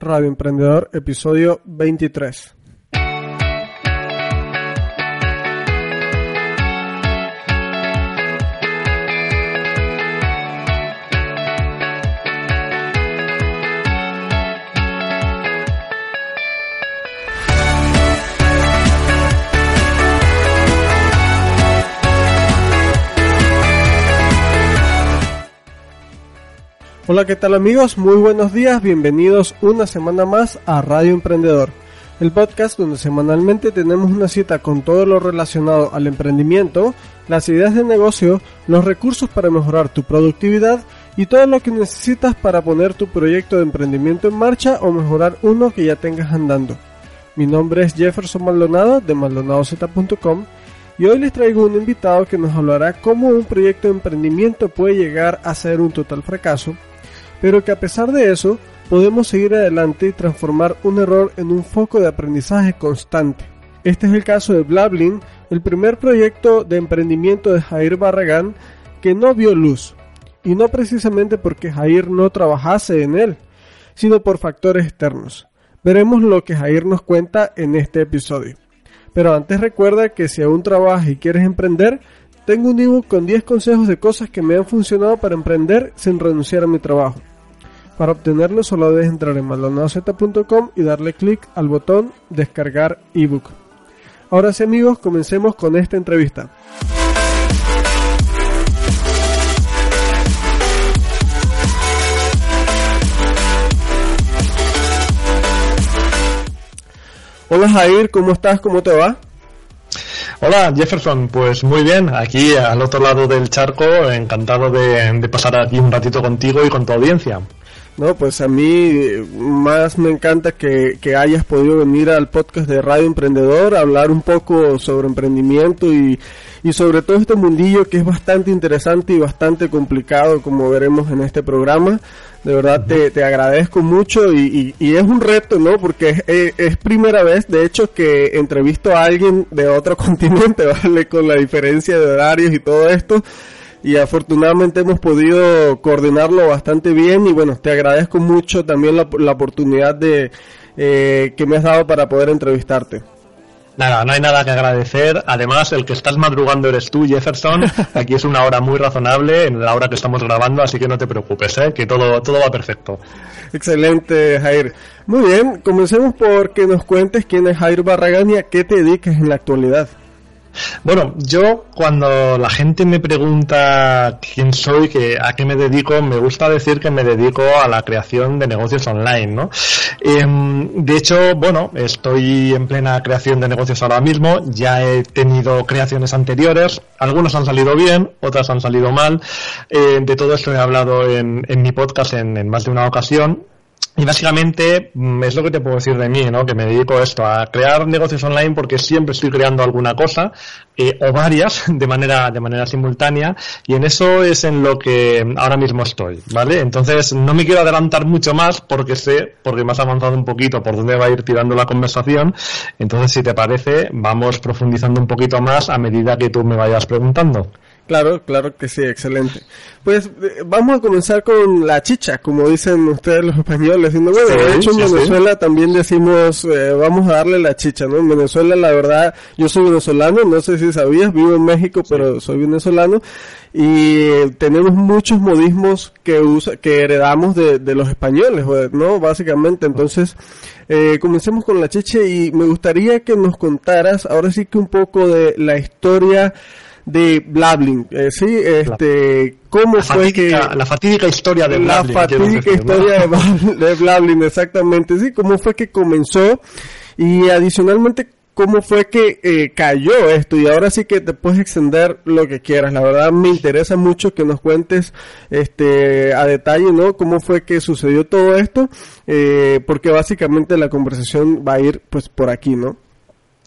Radio Emprendedor, episodio 23. Hola, ¿qué tal amigos? Muy buenos días, bienvenidos una semana más a Radio Emprendedor, el podcast donde semanalmente tenemos una cita con todo lo relacionado al emprendimiento, las ideas de negocio, los recursos para mejorar tu productividad y todo lo que necesitas para poner tu proyecto de emprendimiento en marcha o mejorar uno que ya tengas andando. Mi nombre es Jefferson Maldonado de maldonadozeta.com y hoy les traigo un invitado que nos hablará cómo un proyecto de emprendimiento puede llegar a ser un total fracaso pero que a pesar de eso podemos seguir adelante y transformar un error en un foco de aprendizaje constante. Este es el caso de Blablin, el primer proyecto de emprendimiento de Jair Barragán que no vio luz, y no precisamente porque Jair no trabajase en él, sino por factores externos. Veremos lo que Jair nos cuenta en este episodio. Pero antes recuerda que si aún trabajas y quieres emprender, tengo un ebook con 10 consejos de cosas que me han funcionado para emprender sin renunciar a mi trabajo. Para obtenerlo solo debes entrar en maldonadozeta.com y darle clic al botón descargar ebook. Ahora sí amigos, comencemos con esta entrevista. Hola Jair, ¿cómo estás? ¿Cómo te va? Hola Jefferson, pues muy bien, aquí al otro lado del charco, encantado de, de pasar aquí un ratito contigo y con tu audiencia. No, pues a mí más me encanta que, que, hayas podido venir al podcast de Radio Emprendedor a hablar un poco sobre emprendimiento y, y sobre todo este mundillo que es bastante interesante y bastante complicado como veremos en este programa. De verdad te, te agradezco mucho y, y, y, es un reto, ¿no? Porque es, es, primera vez, de hecho, que entrevisto a alguien de otro continente, ¿vale? Con la diferencia de horarios y todo esto y afortunadamente hemos podido coordinarlo bastante bien y bueno, te agradezco mucho también la, la oportunidad de eh, que me has dado para poder entrevistarte. Nada, no hay nada que agradecer. Además, el que estás madrugando eres tú, Jefferson. Aquí es una hora muy razonable, en la hora que estamos grabando, así que no te preocupes, ¿eh? que todo, todo va perfecto. Excelente, Jair. Muy bien, comencemos por que nos cuentes quién es Jair Barragán y a qué te dedicas en la actualidad. Bueno, yo cuando la gente me pregunta quién soy, que, a qué me dedico, me gusta decir que me dedico a la creación de negocios online, ¿no? Eh, de hecho, bueno, estoy en plena creación de negocios ahora mismo, ya he tenido creaciones anteriores, algunos han salido bien, otras han salido mal. Eh, de todo esto he hablado en, en mi podcast en más de una ocasión y básicamente mm, es lo que te puedo decir de mí, ¿no? Que me dedico a esto, a crear negocios online porque siempre estoy creando alguna cosa eh, o varias de manera de manera simultánea y en eso es en lo que ahora mismo estoy, ¿vale? Entonces no me quiero adelantar mucho más porque sé, porque me has avanzado un poquito por dónde va a ir tirando la conversación. Entonces si te parece vamos profundizando un poquito más a medida que tú me vayas preguntando. Claro, claro que sí, excelente. Pues eh, vamos a comenzar con la chicha, como dicen ustedes los españoles. Bueno, sí, de hecho en Venezuela sí. también decimos, eh, vamos a darle la chicha, ¿no? En Venezuela, la verdad, yo soy venezolano, no sé si sabías, vivo en México, pero soy venezolano. Y tenemos muchos modismos que usa, que heredamos de, de los españoles, ¿no? Básicamente, entonces, eh, comencemos con la chicha y me gustaría que nos contaras, ahora sí que un poco de la historia de Blablin, eh, sí, este, cómo la fue fatídica, que la fatídica historia de Blablin, la fatídica historia de Blablin, exactamente, sí, cómo fue que comenzó y adicionalmente cómo fue que eh, cayó esto y ahora sí que te puedes extender lo que quieras. La verdad me interesa mucho que nos cuentes este a detalle, ¿no? Cómo fue que sucedió todo esto, eh, porque básicamente la conversación va a ir pues por aquí, ¿no?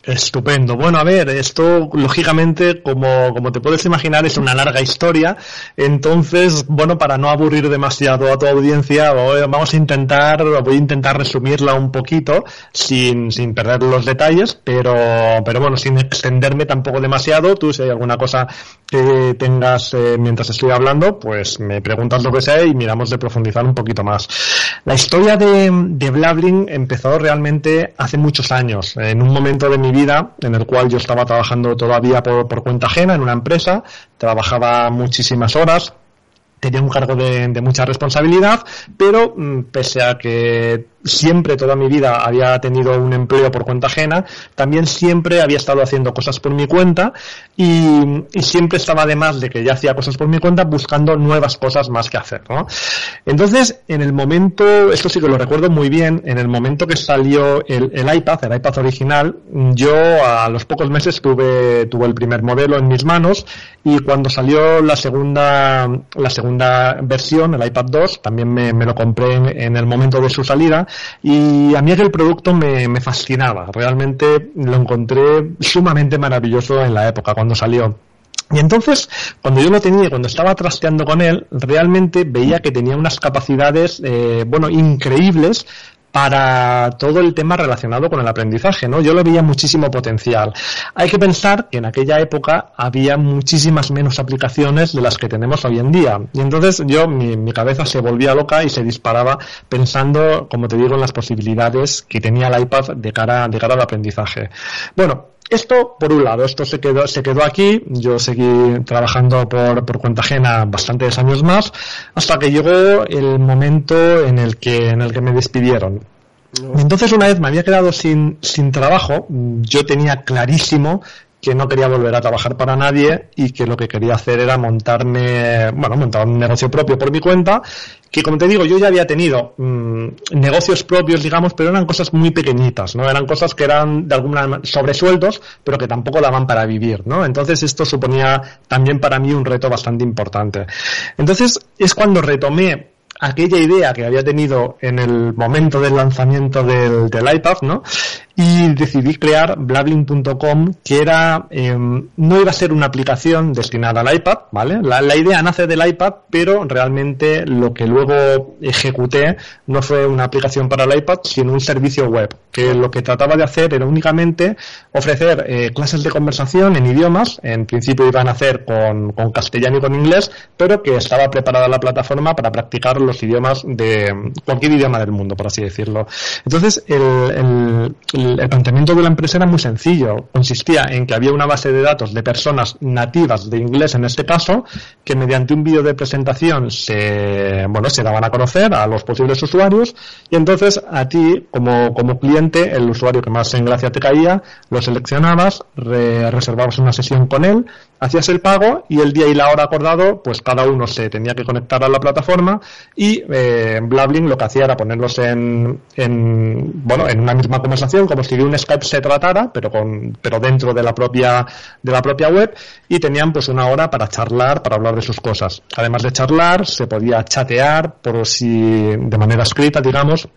Estupendo. Bueno, a ver, esto lógicamente, como, como te puedes imaginar, es una larga historia. Entonces, bueno, para no aburrir demasiado a tu audiencia, vamos a intentar, voy a intentar resumirla un poquito, sin, sin perder los detalles, pero, pero bueno, sin extenderme tampoco demasiado. Tú, si hay alguna cosa que tengas eh, mientras estoy hablando, pues me preguntas lo que sea y miramos de profundizar un poquito más. La historia de, de empezó realmente hace muchos años, en un momento de mi vida en el cual yo estaba trabajando todavía por, por cuenta ajena en una empresa, trabajaba muchísimas horas, tenía un cargo de, de mucha responsabilidad, pero mm, pese a que siempre toda mi vida había tenido un empleo por cuenta ajena, también siempre había estado haciendo cosas por mi cuenta y, siempre estaba además de que ya hacía cosas por mi cuenta buscando nuevas cosas más que hacer, ¿no? Entonces, en el momento, esto sí que lo recuerdo muy bien, en el momento que salió el, el iPad, el iPad original, yo a los pocos meses tuve, tuve el primer modelo en mis manos y cuando salió la segunda, la segunda versión, el iPad 2, también me, me lo compré en, en el momento de su salida y a mí aquel producto me, me fascinaba. Realmente lo encontré sumamente maravilloso en la época cuando salió. Y entonces, cuando yo lo tenía, cuando estaba trasteando con él, realmente veía que tenía unas capacidades, eh, bueno, increíbles para todo el tema relacionado con el aprendizaje, ¿no? Yo lo veía muchísimo potencial. Hay que pensar que en aquella época había muchísimas menos aplicaciones de las que tenemos hoy en día. Y entonces yo, mi, mi cabeza se volvía loca y se disparaba pensando, como te digo, en las posibilidades que tenía el iPad de cara, de cara al aprendizaje. Bueno, esto, por un lado, esto se quedó, se quedó aquí. Yo seguí trabajando por, por cuenta ajena bastantes años más, hasta que llegó el momento en el que, en el que me despidieron. Entonces, una vez me había quedado sin, sin trabajo, yo tenía clarísimo que no quería volver a trabajar para nadie y que lo que quería hacer era montarme, bueno, montar un negocio propio por mi cuenta, que como te digo, yo ya había tenido mmm, negocios propios, digamos, pero eran cosas muy pequeñitas, ¿no? Eran cosas que eran de alguna sobresueldos, pero que tampoco daban para vivir, ¿no? Entonces esto suponía también para mí un reto bastante importante. Entonces es cuando retomé aquella idea que había tenido en el momento del lanzamiento del, del iPad, ¿no? Y decidí crear blabling.com que era eh, no iba a ser una aplicación destinada al iPad, ¿vale? La, la, idea nace del iPad, pero realmente lo que luego ejecuté no fue una aplicación para el iPad, sino un servicio web, que lo que trataba de hacer era únicamente ofrecer eh, clases de conversación en idiomas, en principio iban a hacer con, con castellano y con inglés, pero que estaba preparada la plataforma para practicar los idiomas de cualquier idioma del mundo, por así decirlo. Entonces, el el, planteamiento de la empresa era muy sencillo. Consistía en que había una base de datos de personas nativas de inglés en este caso, que mediante un vídeo de presentación se, bueno, se daban a conocer a los posibles usuarios y entonces a ti, como, como cliente, el usuario que más en gracia te caía, lo seleccionabas, re, reservabas una sesión con él, hacías el pago y el día y la hora acordado, pues cada uno se tenía que conectar a la plataforma y eh, Blabling lo que hacía era ponerlos en, en, bueno, en una misma conversación, como si de un Skype se tratara, pero con, pero dentro de la propia, de la propia web y tenían pues una hora para charlar, para hablar de sus cosas. Además de charlar, se podía chatear por si, de manera escrita, digamos,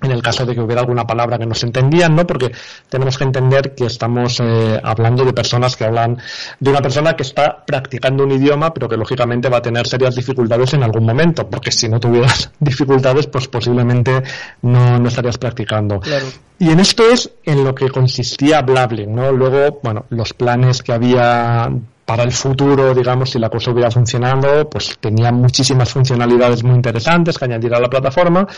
en el caso de que hubiera alguna palabra que no se entendían, ¿no? Porque tenemos que entender que estamos eh, hablando de personas que hablan, de una persona que está practicando un idioma, pero que lógicamente va a tener serias dificultades en algún momento, porque si no tuvieras dificultades, pues posiblemente no, no estarías practicando. Claro. Y en esto es en lo que consistía Blabling, ¿no? Luego, bueno, los planes que había para el futuro, digamos, si la cosa hubiera funcionado, pues tenía muchísimas funcionalidades muy interesantes que añadir a la plataforma,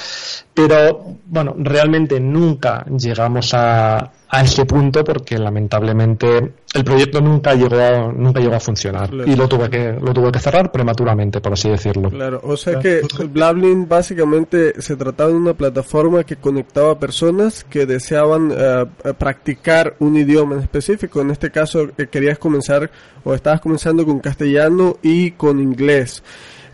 pero bueno, realmente nunca llegamos a, a ese punto porque lamentablemente el proyecto nunca llegó a, nunca llegó a funcionar claro. y lo tuve que lo tuve que cerrar prematuramente por así decirlo. Claro o sea que Blabling básicamente se trataba de una plataforma que conectaba personas que deseaban uh, practicar un idioma en específico. En este caso eh, querías comenzar o estabas comenzando con castellano y con inglés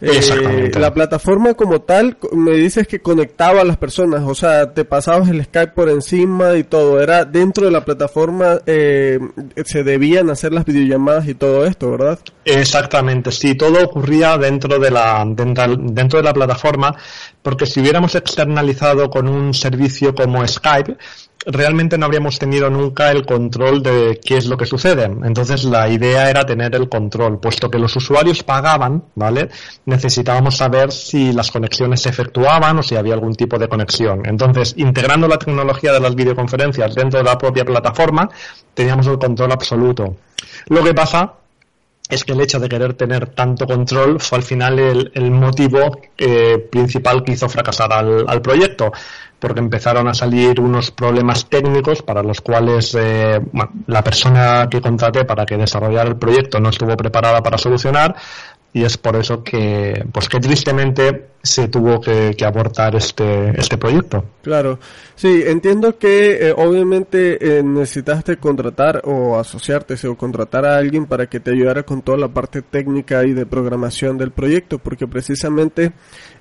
eh, la plataforma como tal, me dices que conectaba a las personas, o sea, te pasabas el Skype por encima y todo, era dentro de la plataforma, eh, se debían hacer las videollamadas y todo esto, ¿verdad? Exactamente, sí, todo ocurría dentro de la, dentro, dentro de la plataforma, porque si hubiéramos externalizado con un servicio como Skype, realmente no habríamos tenido nunca el control de qué es lo que sucede. Entonces la idea era tener el control, puesto que los usuarios pagaban, ¿vale? Necesitábamos saber si las conexiones se efectuaban o si había algún tipo de conexión. Entonces, integrando la tecnología de las videoconferencias dentro de la propia plataforma, teníamos el control absoluto. Lo que pasa es que el hecho de querer tener tanto control fue al final el, motivo eh, principal que hizo fracasar al, proyecto, porque empezaron a salir unos problemas técnicos para los cuales eh, la persona que contraté para que desarrollara el proyecto no estuvo preparada para solucionar, y es por eso que, pues que tristemente se tuvo que, abortar este, este proyecto. Claro, sí, entiendo que eh, obviamente eh, necesitaste contratar o asociarte o contratar a alguien para que te ayudara con toda la parte técnica y de programación del proyecto, porque precisamente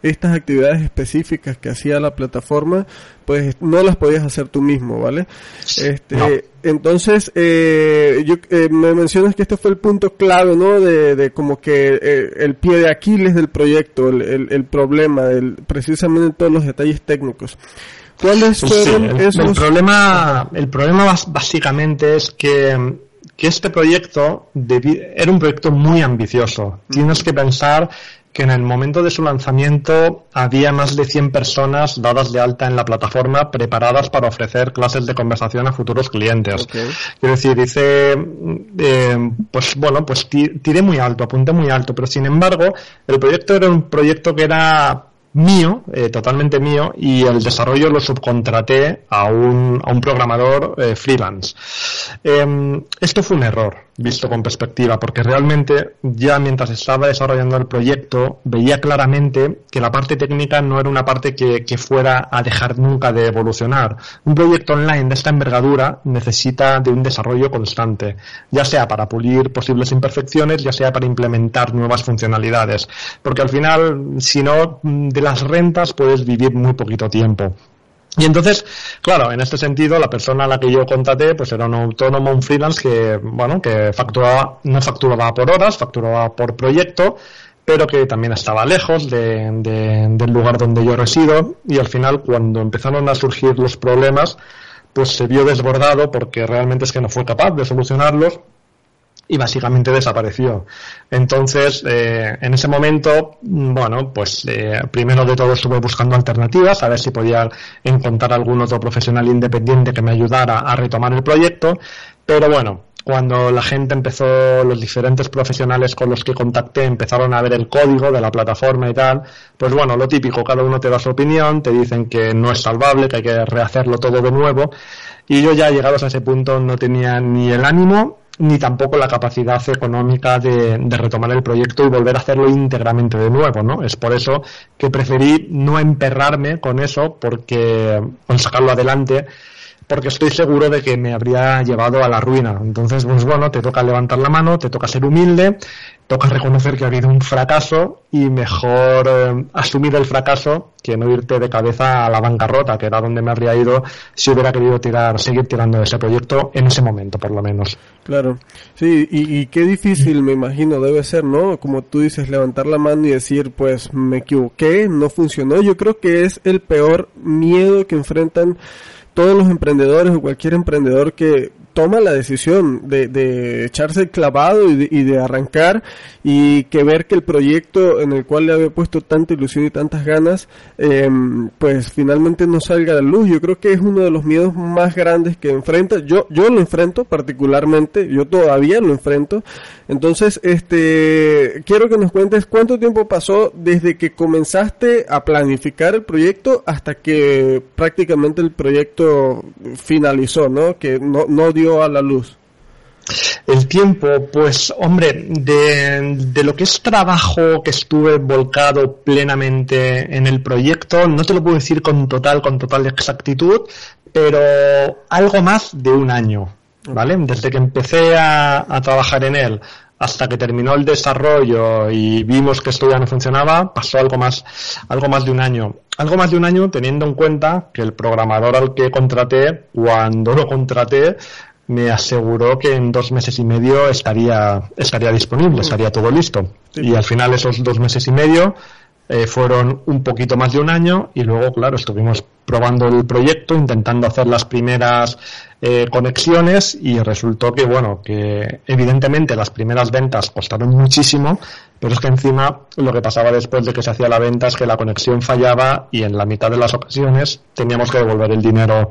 estas actividades específicas que hacía la plataforma, pues no las podías hacer tú mismo, ¿vale? Este, Entonces, eh, yo, eh, me mencionas que este fue el punto clave, ¿no? De, de como que eh, el pie de Aquiles del proyecto, el, el, problema, el, precisamente todos los detalles técnicos. ¿Cuáles fueron esos? El problema, el problema básicamente es que que este proyecto era un proyecto muy ambicioso. Tienes que pensar que en el momento de su lanzamiento había más de 100 personas dadas de alta en la plataforma preparadas para ofrecer clases de conversación a futuros clientes. Quiero decir, dice, eh, pues bueno, pues tiré muy alto, apunté muy alto, pero sin embargo, el proyecto era un proyecto que era mío, eh, totalmente mío, y el desarrollo lo subcontraté a un, a un programador eh, freelance. Em, esto fue un error, visto con perspectiva, porque realmente ya mientras estaba desarrollando el proyecto veía claramente que la parte técnica no era una parte que, que fuera a dejar nunca de evolucionar. Un proyecto online de esta envergadura necesita de un desarrollo constante, ya sea para pulir posibles imperfecciones, ya sea para implementar nuevas funcionalidades, porque al final, si no, de las rentas puedes vivir muy poquito tiempo. Y entonces, claro, en este sentido, la persona a la que yo contraté, pues era un autónomo, un freelance que, bueno, que facturaba, no facturaba por horas, facturaba por proyecto, pero que también estaba lejos de, del lugar donde yo resido. Y al final, cuando empezaron a surgir los problemas, pues se vio desbordado porque realmente es que no fue capaz de solucionarlos y básicamente desapareció. Entonces, eh, en ese momento, bueno, pues eh, primero de todo estuve buscando alternativas, a ver si podía encontrar algún otro profesional independiente que me ayudara a retomar el proyecto, pero bueno, cuando la gente empezó, los diferentes profesionales con los que contacté empezaron a ver el código de la plataforma y tal, pues bueno, lo típico, cada uno te da su opinión, te dicen que no es salvable, que hay que rehacerlo todo de nuevo, y yo ya llegados a ese punto no tenía ni el ánimo ni tampoco la capacidad económica de, retomar el proyecto y volver a hacerlo íntegramente de nuevo, ¿no? Es por eso que preferí no emperrarme con eso, porque con sacarlo adelante, porque estoy seguro de que me habría llevado a la ruina. Entonces, pues bueno, te toca levantar la mano, te toca ser humilde, toca reconocer que ha habido un fracaso y mejor eh, asumir el fracaso que no irte de cabeza a la bancarrota, que era donde me habría ido si hubiera querido tirar, seguir tirando ese proyecto en ese momento, por lo menos. Claro, sí, y, y qué difícil me imagino debe ser, ¿no? Como tú dices, levantar la mano y decir, pues me equivoqué, no funcionó. Yo creo que es el peor miedo que enfrentan todos los emprendedores o cualquier emprendedor que toma la decisión de, de echarse el clavado y de, y de, arrancar y que ver que el proyecto en el cual le había puesto tanta ilusión y tantas ganas, eh, pues finalmente no salga a la luz. Yo creo que es uno de los miedos más grandes que enfrenta. Yo, yo lo enfrento particularmente, yo todavía lo enfrento. Entonces, este, quiero que nos cuentes cuánto tiempo pasó desde que comenzaste a planificar el proyecto hasta que prácticamente el proyecto finalizó, ¿no? Que no, no dio a la luz? El tiempo, pues hombre, de, de, lo que es trabajo que estuve volcado plenamente en el proyecto, no te lo puedo decir con total, con total exactitud, pero algo más de un año, ¿vale? Desde que empecé a, a trabajar en él hasta que terminó el desarrollo y vimos que esto ya no funcionaba, pasó algo más, algo más de un año. Algo más de un año teniendo en cuenta que el programador al que contraté, cuando lo contraté, me aseguró que en dos meses y medio estaría, estaría disponible, estaría todo listo. Y al final esos dos meses y medio eh, fueron un poquito más de un año y luego, claro, estuvimos probando el proyecto, intentando hacer las primeras eh, conexiones y resultó que, bueno, que evidentemente las primeras ventas costaron muchísimo, Pero es que encima lo que pasaba después de que se hacía la venta es que la conexión fallaba y en la mitad de las ocasiones teníamos que devolver el dinero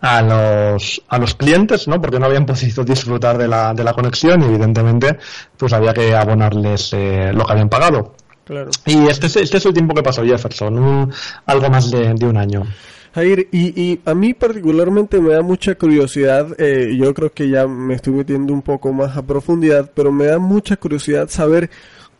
a los, a los clientes, ¿no? Porque no habían podido disfrutar de la, de la conexión y evidentemente pues había que abonarles eh, lo que habían pagado. Claro. Y este es, este es el tiempo que pasó Jefferson, algo más de, de un año. Jair, y, y, a mí particularmente me da mucha curiosidad, eh, yo creo que ya me estoy metiendo un poco más a profundidad, pero me da mucha curiosidad saber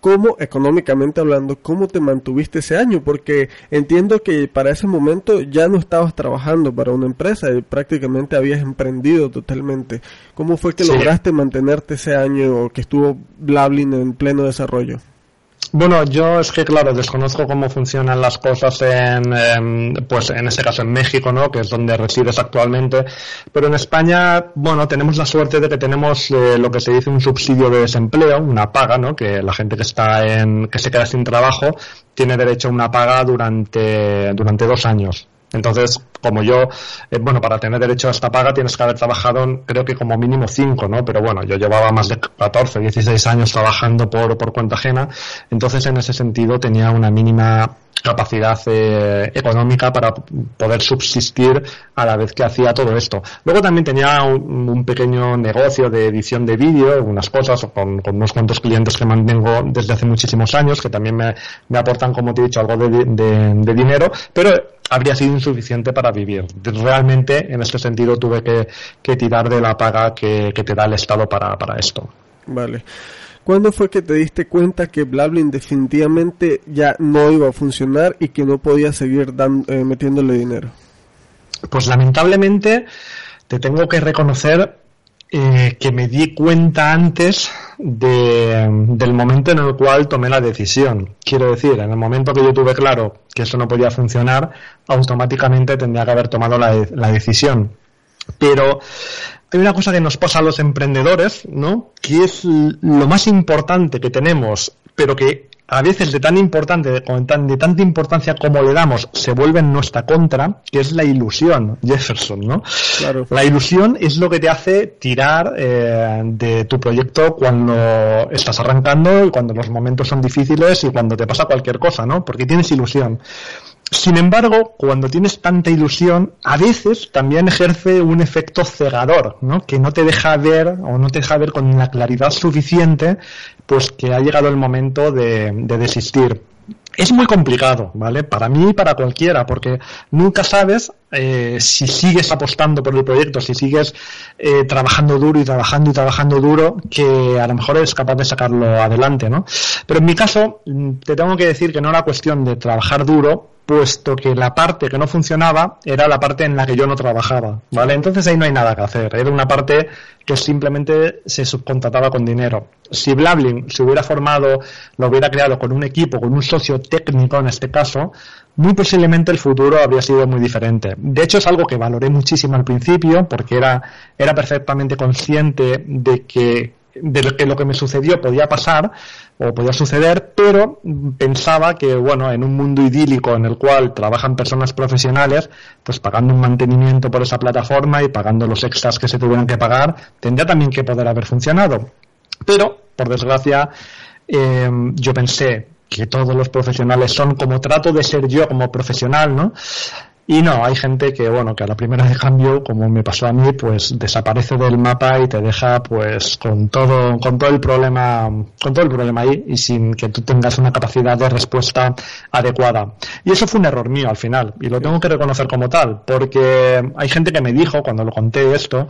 cómo, económicamente hablando, cómo te mantuviste ese año, porque entiendo que para ese momento ya no estabas trabajando para una empresa, y prácticamente habías emprendido totalmente. ¿Cómo fue que lograste mantenerte ese año que estuvo Blablin en pleno desarrollo? Bueno, yo es que claro, desconozco cómo funcionan las cosas en, pues en este caso en México, ¿no? Que es donde resides actualmente. Pero en España, bueno, tenemos la suerte de que tenemos eh, lo que se dice un subsidio de desempleo, una paga, ¿no? Que la gente que está en, que se queda sin trabajo tiene derecho a una paga durante, durante dos años. Entonces, como yo, eh, bueno, para tener derecho a esta paga tienes que haber trabajado, creo que como mínimo cinco, ¿no? Pero bueno, yo llevaba más de 14, 16 años trabajando por, por cuenta ajena, entonces en ese sentido tenía una mínima capacidad eh, económica para poder subsistir a la vez que hacía todo esto. Luego también tenía un, pequeño negocio de edición de vídeo, algunas cosas, con, unos cuantos clientes que mantengo desde hace muchísimos años, que también me, me aportan, como te he dicho, algo de, de dinero, pero habría sido insuficiente para vivir. Realmente, en este sentido, tuve que, tirar de la paga que, te da el Estado para, esto. Vale. ¿Cuándo fue que te diste cuenta que Blablin definitivamente ya no iba a funcionar y que no podía seguir eh, metiéndole dinero? Pues lamentablemente te tengo que reconocer eh, que me di cuenta antes de, del momento en el cual tomé la decisión. Quiero decir, en el momento que yo tuve claro que eso no podía funcionar, automáticamente tendría que haber tomado la, la decisión. Pero hay una cosa que nos pasa a los emprendedores, ¿no? Que es lo más importante que tenemos, pero que a veces de tan importante, de, de tanta importancia como le damos, se vuelve en nuestra contra, que es la ilusión, Jefferson, ¿no? Claro. La ilusión es lo que te hace tirar eh, de tu proyecto cuando estás arrancando y cuando los momentos son difíciles y cuando te pasa cualquier cosa, ¿no? Porque tienes ilusión. Sin embargo, cuando tienes tanta ilusión, a veces también ejerce un efecto cegador, ¿no? Que no te deja ver o no te deja ver con la claridad suficiente, pues que ha llegado el momento de, desistir. Es muy complicado, ¿vale? Para mí y para cualquiera, porque nunca sabes eh, si sigues apostando por el proyecto, si sigues eh, trabajando duro y trabajando y trabajando duro, que a lo mejor eres capaz de sacarlo adelante, ¿no? Pero en mi caso, mm, te tengo que decir que no era cuestión de trabajar duro, puesto que la parte que no funcionaba era la parte en la que yo no trabajaba, ¿vale? Entonces ahí no hay nada que hacer, era una parte que simplemente se subcontrataba con dinero. Si Blablin se hubiera formado, lo hubiera creado con un equipo, con un socio técnico en este caso, muy posiblemente el futuro habría sido muy diferente. De hecho, es algo que valoré muchísimo al principio, porque era, era perfectamente consciente de que de lo que lo que me sucedió podía pasar o podía suceder, pero pensaba que, bueno, en un mundo idílico en el cual trabajan personas profesionales, pues pagando un mantenimiento por esa plataforma y pagando los extras que se tuvieran que pagar, tendría también que poder haber funcionado. Pero, por desgracia, eh, yo pensé que todos los profesionales son como trato de ser yo como profesional, ¿no? Y no, hay gente que, bueno, que a la primera de cambio, como me pasó a mí, pues desaparece del mapa y te deja, pues, con todo, con todo el problema, con todo el problema ahí y sin que tú tengas una capacidad de respuesta adecuada. Y eso fue un error mío al final, y lo tengo que reconocer como tal, porque hay gente que me dijo, cuando lo conté esto,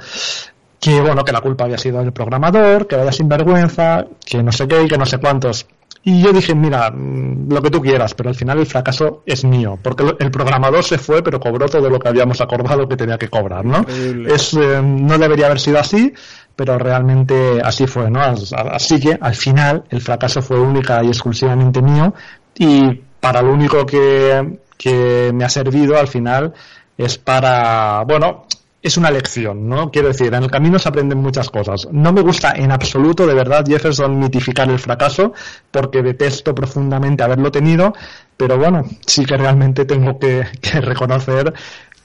que bueno, que la culpa había sido del programador, que vaya sinvergüenza, que no sé qué y que no sé cuántos. Y yo dije, mira, mm, lo que tú quieras, pero al final el fracaso es mío, porque el programador se fue, pero cobró todo lo que habíamos acordado que tenía que cobrar, ¿no? Es, eh, no debería haber sido así, pero realmente así fue, ¿no? Así que al final el fracaso fue única y exclusivamente mío y para lo único que, que me ha servido al final es para, bueno, es una lección, ¿no? Quiero decir, en el camino se aprenden muchas cosas. No me gusta en absoluto, de verdad, Jefferson, mitificar el fracaso, porque detesto profundamente haberlo tenido, pero bueno, sí que realmente tengo que, reconocer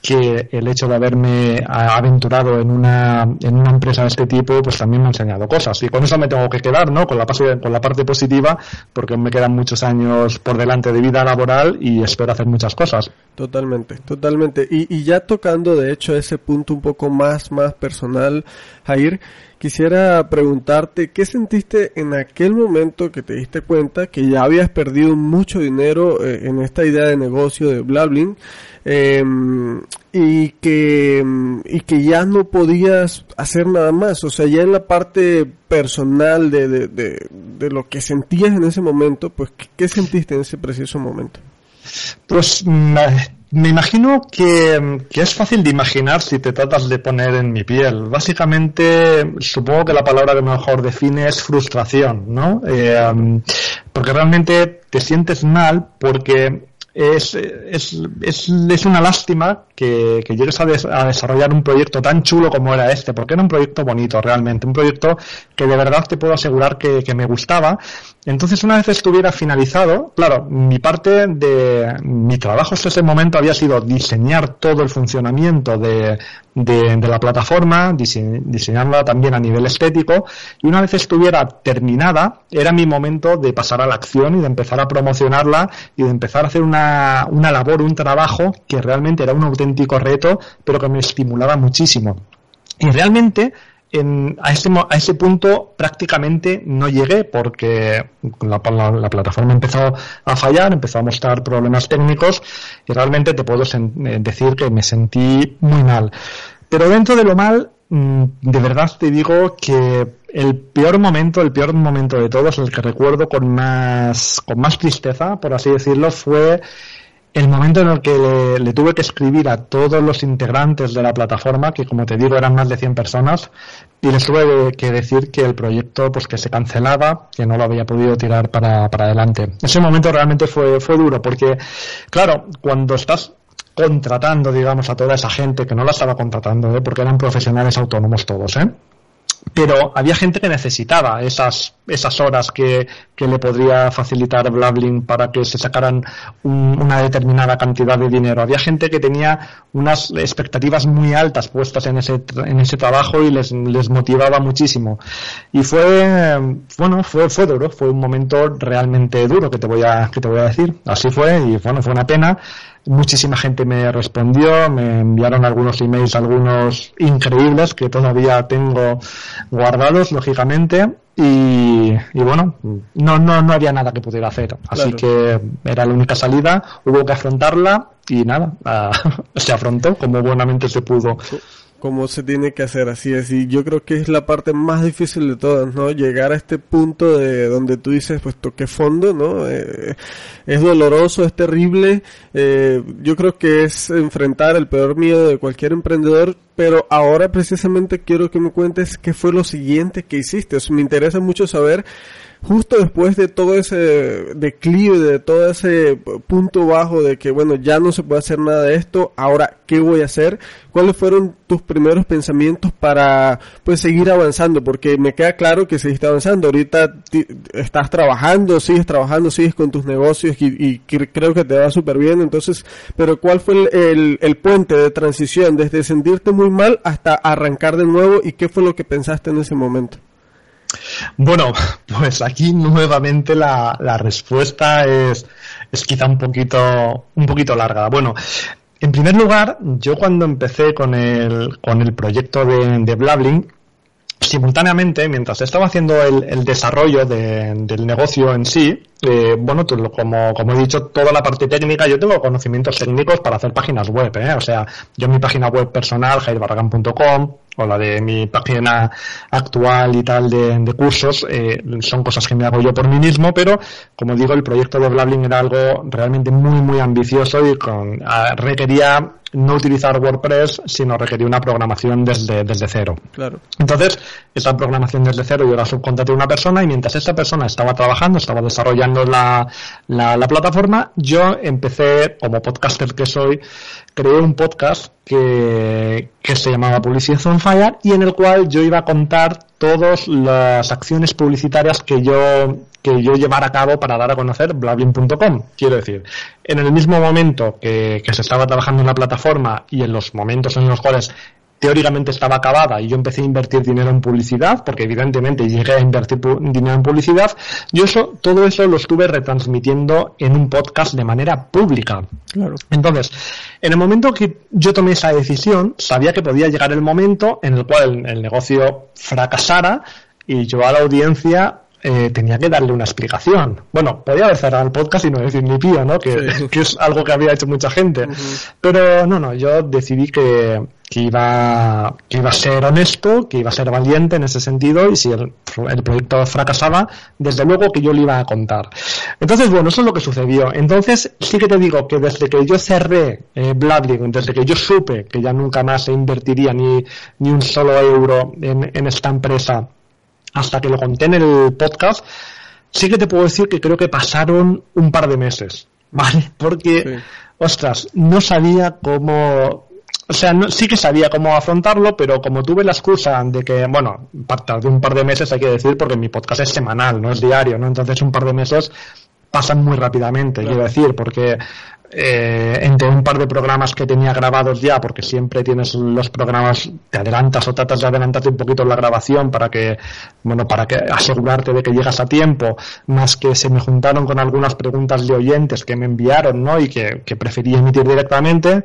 que el hecho de haberme aventurado en una, en una empresa de este tipo, pues también me ha enseñado cosas. Y con eso me tengo que quedar, ¿no? Con la, con la parte positiva, porque me quedan muchos años por delante de vida laboral y espero hacer muchas cosas. Totalmente, totalmente. Y, y ya tocando, de hecho, ese punto un poco más, más personal, Jair, quisiera preguntarte qué sentiste en aquel momento que te diste cuenta que ya habías perdido mucho dinero eh, en esta idea de negocio de Blablin em, y que y que ya no podías hacer nada más o sea ya en la parte personal de, de, de, lo que sentías en ese momento pues qué sentiste en ese preciso momento pues mm, me imagino que, es fácil de imaginar si te tratas de poner en mi piel. Básicamente, supongo que la palabra que mejor define es frustración, ¿no? Eh, porque realmente te sientes mal porque es, es, es, es una lástima que, que llegues a, a, desarrollar un proyecto tan chulo como era este, porque era un proyecto bonito realmente, un proyecto que de verdad te puedo asegurar que, que me gustaba. Entonces, una vez estuviera finalizado, claro, mi parte de mi trabajo hasta ese momento había sido diseñar todo el funcionamiento de, de, la plataforma, dise, diseñarla también a nivel estético, y una vez estuviera terminada, era mi momento de pasar a la acción y de empezar a promocionarla y de empezar a hacer una, una labor, un trabajo que realmente era un auténtico reto, pero que me estimulaba muchísimo. Y realmente en, a, ese, a ese punto prácticamente no llegué porque la, plataforma empezó a fallar, empezó a mostrar problemas técnicos y realmente te puedo eh, decir que me sentí muy mal. Pero dentro de lo mal, mm, de verdad te digo que el peor momento, el peor momento de todos, el que recuerdo con más, con más tristeza, por así decirlo, fue el momento en el que le, tuve que escribir a todos los integrantes de la plataforma, que como te digo eran más de 100 personas, y les tuve que decir que el proyecto pues que se cancelaba, que no lo había podido tirar para, para adelante. Ese momento realmente fue, fue duro, porque claro, cuando estás contratando, digamos, a toda esa gente que no la estaba contratando, ¿eh? porque eran profesionales autónomos todos, ¿eh? Pero había gente que necesitaba esas, esas horas que, que le podría facilitar Blabling para que se sacaran un, una determinada cantidad de dinero. Había gente que tenía unas expectativas muy altas puestas en ese, en ese trabajo y les, les motivaba muchísimo. Y fue, bueno, fue, fue duro, fue un momento realmente duro que te voy a, que te voy a decir. Así fue y bueno, fue una pena muchísima gente me respondió, me enviaron algunos emails, algunos increíbles que todavía tengo guardados, lógicamente, y, y, bueno, no, no, no había nada que pudiera hacer. Así claro. que era la única salida, hubo que afrontarla y nada, uh, se afrontó como buenamente se pudo como se tiene que hacer, así es. Y yo creo que es la parte más difícil de todas, ¿no? Llegar a este punto de donde tú dices, pues toqué fondo, ¿no? Eh, es doloroso, es terrible. Eh, yo creo que es enfrentar el peor miedo de cualquier emprendedor, pero ahora precisamente quiero que me cuentes qué fue lo siguiente que hiciste. Me interesa mucho saber justo después de todo ese declive, de todo ese punto bajo de que, bueno, ya no se puede hacer nada de esto, ahora, ¿qué voy a hacer? ¿Cuáles fueron tus primeros pensamientos para, pues, seguir avanzando? Porque me queda claro que seguiste avanzando. Ahorita estás trabajando, sigues trabajando, sigues con tus negocios y, creo que te va súper bien. Entonces, pero ¿cuál fue el puente de transición desde sentirte muy mal hasta arrancar de nuevo y qué fue lo que pensaste en ese momento? Bueno, pues aquí nuevamente la, respuesta es, es quizá un poquito, un poquito larga. Bueno, en primer lugar, yo cuando empecé con el, con el proyecto de, de simultáneamente, mientras estaba haciendo el, desarrollo de, del negocio en sí, eh, bueno, como, como he dicho, toda la parte técnica, yo tengo conocimientos técnicos para hacer páginas web, ¿eh? o sea, yo mi página web personal, jairbarragan.com, o la de mi página actual y tal de, de cursos, eh, son cosas que me hago yo por mí mismo, pero como digo, el proyecto de Blabling era algo realmente muy, muy ambicioso y con, a, requería no utilizar WordPress, sino requería una programación desde, desde cero. Claro. Entonces, esa programación desde cero yo la subcontraté a una persona y mientras esta persona estaba trabajando, estaba desarrollando la, la, la plataforma, yo empecé, como podcaster que soy, creé un podcast que, que se llamaba Publicidad on Fire y en el cual yo iba a contar todas las acciones publicitarias que yo que yo llevara a cabo para dar a conocer blablin.com. Quiero decir, en el mismo momento que, que se estaba trabajando en la plataforma y en los momentos en los cuales teóricamente estaba acabada y yo empecé a invertir dinero en publicidad, porque evidentemente llegué a invertir dinero en publicidad, yo eso, todo eso lo estuve retransmitiendo en un podcast de manera pública. Claro. Entonces, en el momento que yo tomé esa decisión, sabía que podía llegar el momento en el cual el negocio fracasara y yo a la audiencia eh, tenía que darle una explicación. Bueno, podía haber cerrado el podcast y no decir ni pío, ¿no? Que, es algo que había hecho mucha gente. Pero no, no, yo decidí que, que, iba, que iba a ser honesto, que iba a ser valiente en ese sentido y si el, proyecto fracasaba, desde luego que yo le iba a contar. Entonces, bueno, eso es lo que sucedió. Entonces, sí que te digo que desde que yo cerré eh, desde que yo supe que ya nunca más se invertiría ni, ni un solo euro en, en esta empresa, hasta que lo conté en el podcast, sí que te puedo decir que creo que pasaron un par de meses, ¿vale? Porque, ostras, no sabía cómo... O sea, sí que sabía cómo afrontarlo, pero como tuve la excusa de que, bueno, de un par de meses hay que decir, porque mi podcast es semanal, no es diario, ¿no? Entonces un par de meses pasan muy rápidamente, quiero decir, porque eh, entre un par de programas que tenía grabados ya, porque siempre tienes los programas, te adelantas o tratas de adelantarte un poquito la grabación para que, bueno, para que asegurarte de que llegas a tiempo, más que se me juntaron con algunas preguntas de oyentes que me enviaron, ¿no? Y que, que preferí emitir directamente,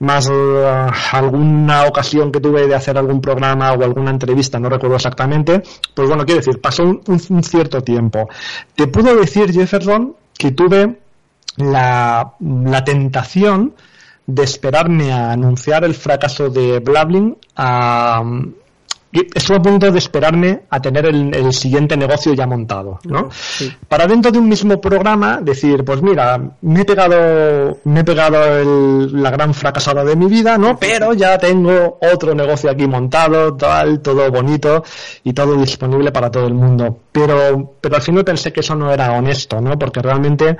más eh, alguna ocasión que tuve de hacer algún programa o alguna entrevista, no recuerdo exactamente, pues bueno, quiero decir, pasó un, cierto tiempo. Te puedo decir, Jefferson, que tuve la, la tentación de esperarme a anunciar el fracaso de Blabbling a, estuve a punto de esperarme a tener el, siguiente negocio ya montado, ¿no? Para dentro de un mismo programa decir, pues mira, me he pegado, me he pegado la gran fracasada de mi vida, ¿no? Pero ya tengo otro negocio aquí montado, tal, todo bonito y todo disponible para todo el mundo. Pero, pero al final pensé que eso no era honesto, ¿no? Porque realmente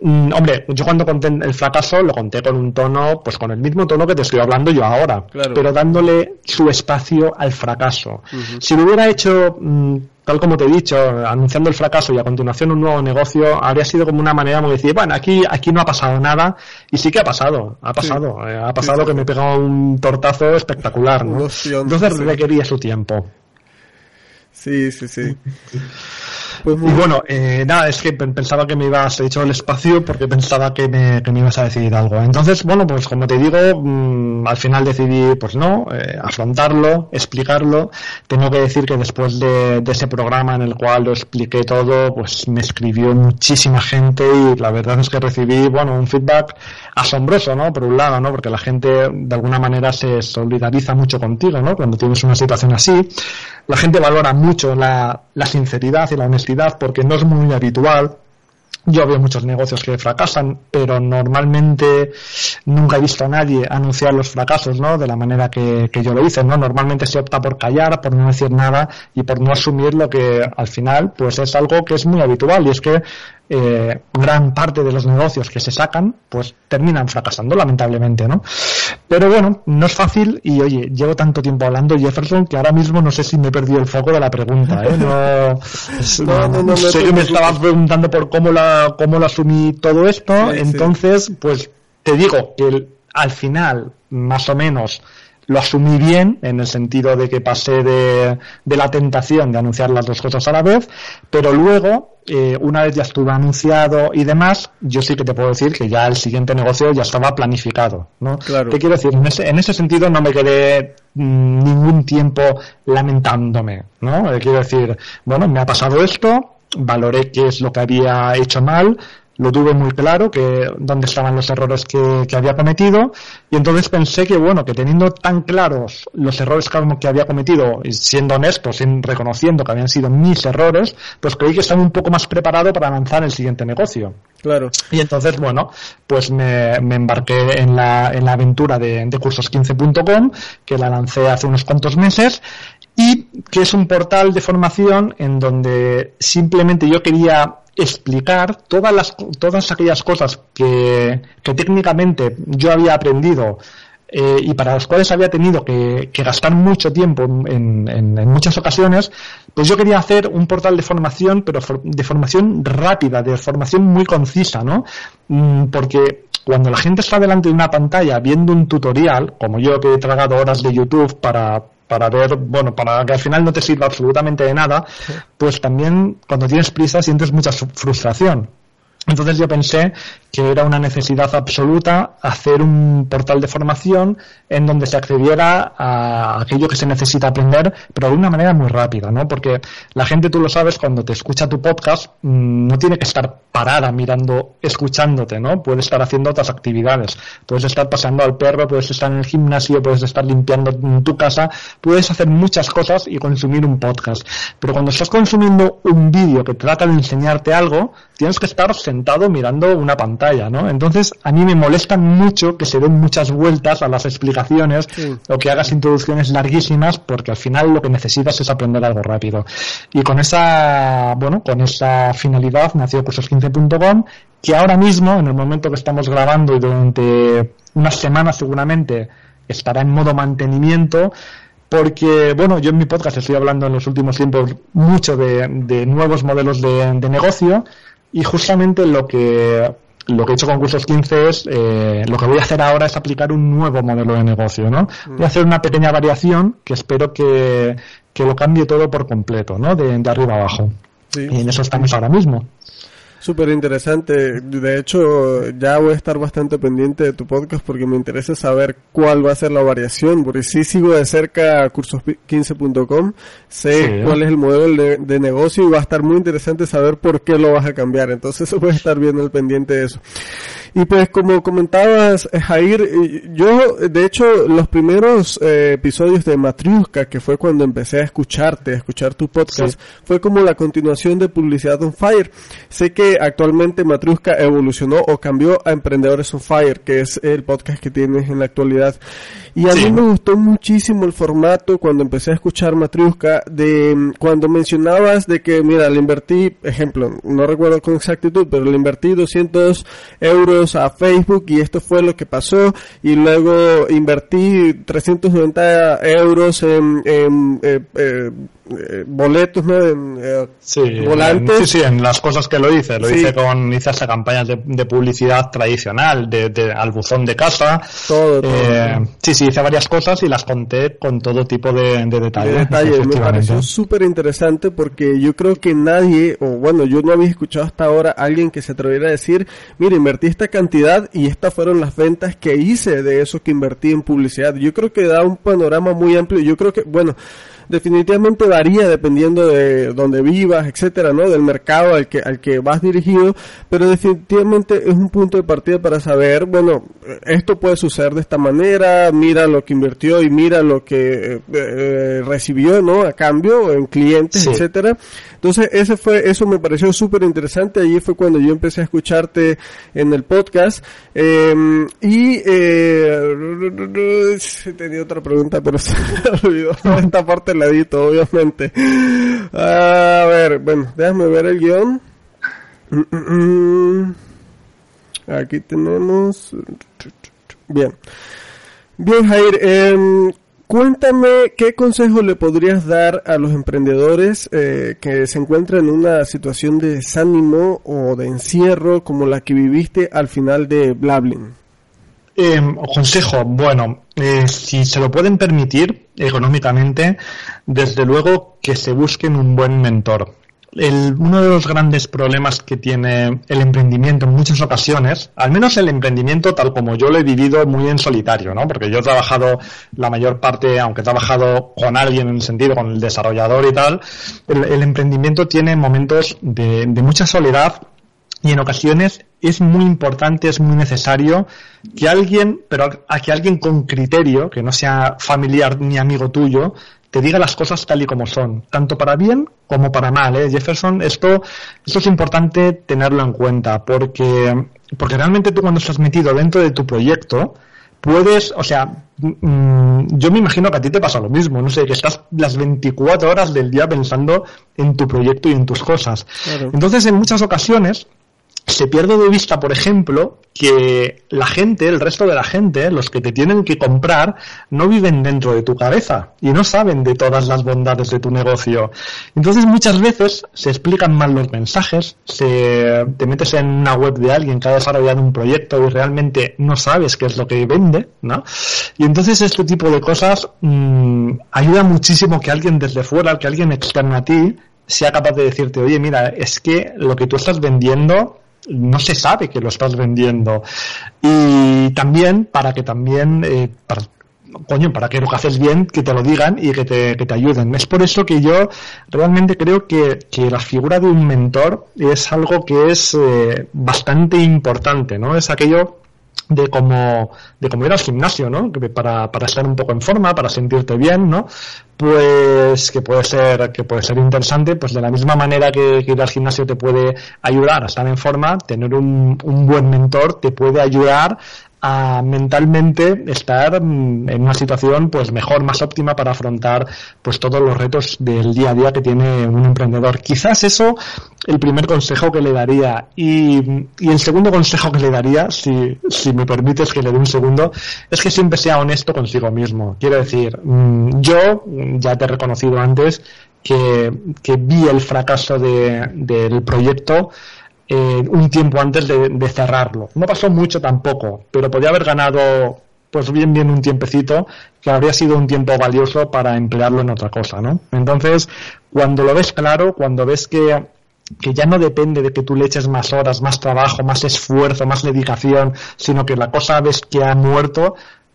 Mm, hombre, yo cuando conté el fracaso lo conté con un tono, pues con el mismo tono que te estoy hablando yo ahora, pero dándole su espacio al fracaso. Si lo hubiera hecho, mm, tal como te he dicho, anunciando el fracaso y a continuación un nuevo negocio, habría sido como una manera de decir, bueno, aquí, aquí no ha pasado nada, y sí que ha pasado, ha pasado, eh, ha pasado que me he pegado un tortazo espectacular, ¿no? Entonces requería su tiempo. Sí, sí, sí. Pues y bueno, eh, nada, es que pensaba que me ibas, he dicho el espacio porque pensaba que me, que me ibas a decir algo. Entonces, bueno, pues como te digo, mm, al final decidí, pues no, eh, afrontarlo, explicarlo. Tengo que decir que después de, de, ese programa en el cual lo expliqué todo, pues me escribió muchísima gente y la verdad es que recibí, bueno, un feedback asombroso, ¿no? Por un lado, ¿no? Porque la gente de alguna manera se solidariza mucho contigo, ¿no? Cuando tienes una situación así. La gente valora mucho la, la sinceridad y la honestidad porque no es muy habitual yo veo muchos negocios que fracasan, pero normalmente nunca he visto a nadie anunciar los fracasos, ¿no? De la manera que, que, yo lo hice, ¿no? Normalmente se opta por callar, por no decir nada y por no asumir lo que al final, pues es algo que es muy habitual y es que eh, gran parte de los negocios que se sacan, pues terminan fracasando, lamentablemente, ¿no? Pero bueno, no es fácil y oye, llevo tanto tiempo hablando Jefferson que ahora mismo no sé si me he perdido el foco de la pregunta, ¿eh? No, no, no, sé que me estabas preguntando por cómo la, cómo lo asumí todo esto, entonces, pues te digo que al final, más o menos, lo asumí bien en el sentido de que pasé de, de, la tentación de anunciar las dos cosas a la vez, pero luego, eh, una vez ya estuve anunciado y demás, yo sí que te puedo decir que ya el siguiente negocio ya estaba planificado, ¿no? Claro. ¿Qué quiero decir? En ese, en ese sentido no me quedé mm, ningún tiempo lamentándome, ¿no? Eh, quiero decir, bueno, me ha pasado esto, valoré qué es lo que había hecho mal, lo tuve muy claro que dónde estaban los errores que, había cometido y entonces pensé que bueno que teniendo tan claros los errores que, había cometido y siendo honesto sin reconociendo que habían sido mis errores pues creí que estaba un poco más preparado para avanzar en el siguiente negocio. Claro. Y entonces bueno pues me, embarqué en la, en la aventura de, de cursos15.com que la lancé hace unos cuantos meses y que es un portal de formación en donde simplemente yo quería explicar todas las todas aquellas cosas que, que técnicamente yo había aprendido eh, y para los cuales había tenido que, gastar mucho tiempo en, en, muchas ocasiones, pues yo quería hacer un portal de formación, pero de formación rápida, de formación muy concisa, ¿no? Mm, porque cuando la gente está delante de una pantalla viendo un tutorial, como yo que he tragado horas de YouTube para, para ver, bueno, para que al final no te sirva absolutamente de nada, pues también cuando tienes prisa sientes mucha frustración. Entonces yo pensé que era una necesidad absoluta hacer un portal de formación en donde se accediera a aquello que se necesita aprender, pero de una manera muy rápida, ¿no? Porque la gente, tú lo sabes, cuando te escucha tu podcast, mm, no tiene que estar parada mirando, escuchándote, ¿no? Puedes estar haciendo otras actividades. Puedes estar pasando al perro, puedes estar en el gimnasio, puedes estar limpiando tu casa, puedes hacer muchas cosas y consumir un podcast. Pero cuando estás consumiendo un vídeo que trata de enseñarte algo, tienes que estar sentado mirando una pantalla, ¿no? Entonces, a mí me molesta mucho que se den muchas vueltas a las explicaciones o que hagas introducciones larguísimas porque al final lo que necesitas es aprender algo rápido. Y con esa, bueno, con esa finalidad nació cursos15.com que ahora mismo, en el momento que estamos grabando y durante unas semanas seguramente estará en modo mantenimiento, porque, bueno, yo en mi podcast estoy hablando en los últimos tiempos mucho de, nuevos modelos de, negocio y justamente lo que lo que he hecho con Cursos 15 es, eh, lo que voy a hacer ahora es aplicar un nuevo modelo de negocio, ¿no? Voy a hacer una pequeña variación que espero que, que lo cambie todo por completo, ¿no? De, de arriba abajo. y en eso estamos ahora mismo. Súper interesante. De hecho, ya voy a estar bastante pendiente de tu podcast porque me interesa saber cuál va a ser la variación. Porque sí sigo de cerca cursos15.com, sé cuál es el modelo de, negocio y va a estar muy interesante saber por qué lo vas a cambiar. Entonces voy a estar bien al pendiente de eso. Y pues como comentabas, eh, Jair, yo de hecho los primeros eh, episodios de Matriuska, que fue cuando empecé a escucharte, a escuchar tu podcast, fue como la continuación de Publicidad on Fire. Sé que actualmente Matriuska evolucionó o cambió a Emprendedores on Fire, que es el podcast que tienes en la actualidad. Y a mí me gustó muchísimo el formato cuando empecé a escuchar Matriuska, de mm, cuando mencionabas de que, mira, le invertí, ejemplo, no recuerdo con exactitud, pero le invertí 200 euros a Facebook y esto fue lo que pasó. Y luego invertí 390 euros en, en eh, eh, eh, boletos, ¿no? En, eh, sí, volantes. En, sí, sí, en las cosas que lo hice. Lo hice con, hice esa campaña de, de publicidad tradicional, de, de, al buzón de casa. Todo, eh, Sí, sí, hice varias cosas y las conté con todo tipo de, de detalles. De detalles, me pareció súper interesante porque yo creo que nadie, o bueno, yo no había escuchado hasta ahora a alguien que se atreviera a decir, mire, invertí esta cantidad y estas fueron las ventas que hice de eso que invertí en publicidad. Yo creo que da un panorama muy amplio. Yo creo que, bueno, definitivamente varía dependiendo de donde vivas, etcétera, ¿no? Del mercado al que, al que vas dirigido, pero definitivamente es un punto de partida para saber, bueno, esto puede suceder de esta manera, mira lo que invirtió y mira lo que eh, eh, recibió, ¿no? A cambio en clientes, etcétera. Entonces, ese fue, eso me pareció súper interesante. Allí fue cuando yo empecé a escucharte en el podcast. Em, y eh, tenía otra pregunta, pero se me olvidó. Esta parte obviamente. A ver, bueno, déjame ver el guion. Aquí tenemos. Bien. Bien, Jair. Eh, Cuéntame qué consejo le podrías dar a los emprendedores eh, que se encuentran en una situación de desánimo o de encierro como la que viviste al final de Blablin. Eh, consejo, bueno, eh, si se lo pueden permitir económicamente, desde luego que se busquen un buen mentor uno de los grandes problemas que tiene el emprendimiento en muchas ocasiones, al menos el emprendimiento tal como yo lo he vivido muy en solitario, ¿no? Porque yo he trabajado la mayor parte, aunque he trabajado con alguien en el sentido, con el desarrollador y tal, el, emprendimiento tiene momentos de, mucha soledad y en ocasiones es muy importante, es muy necesario que alguien, pero a que alguien con criterio, que no sea familiar ni amigo tuyo, te diga las cosas tal y como son, tanto para bien como para mal. ¿eh? Jefferson, esto, esto es importante tenerlo en cuenta, porque, porque realmente tú cuando estás metido dentro de tu proyecto, puedes, o sea, mm, yo me imagino que a ti te pasa lo mismo, no sé, que estás las 24 horas del día pensando en tu proyecto y en tus cosas. Entonces, en muchas ocasiones, se pierde de vista, por ejemplo, que la gente, el resto de la gente, los que te tienen que comprar, no viven dentro de tu cabeza y no saben de todas las bondades de tu negocio. Entonces muchas veces se explican mal los mensajes, se, te metes en una web de alguien que ha desarrollado un proyecto y realmente no sabes qué es lo que vende, ¿no? Y entonces este tipo de cosas mmm, ayuda muchísimo que alguien desde fuera, que alguien externo a ti, sea capaz de decirte, oye, mira, es que lo que tú estás vendiendo no se sabe que lo estás vendiendo. Y también, para que también, eh, para, coño, para que lo que haces bien, que te lo digan y que te, que te ayuden. Es por eso que yo realmente creo que, que la figura de un mentor es algo que es eh, bastante importante, ¿no? Es aquello de cómo, de cómo ir al gimnasio, ¿no? Para, para estar un poco en forma, para sentirte bien, ¿no? Pues que puede ser, que puede ser interesante, pues de la misma manera que, que ir al gimnasio te puede ayudar a estar en forma, tener un, un buen mentor te puede ayudar a mentalmente estar mm, en una situación pues mejor, más óptima para afrontar pues todos los retos del día a día que tiene un emprendedor. Quizás eso el primer consejo que le daría y, y el segundo consejo que le daría, si, si me permites que le dé un segundo, es que siempre sea honesto consigo mismo. Quiero decir, mm, yo ya te he reconocido antes que, que vi el fracaso de, del proyecto eh, un tiempo antes de, de, cerrarlo. No pasó mucho tampoco, pero podía haber ganado pues bien bien un tiempecito que habría sido un tiempo valioso para emplearlo en otra cosa, ¿no? Entonces, cuando lo ves claro, cuando ves que que ya no depende de que tú le eches más horas, más trabajo, más esfuerzo, más dedicación, sino que la cosa ves que ha muerto,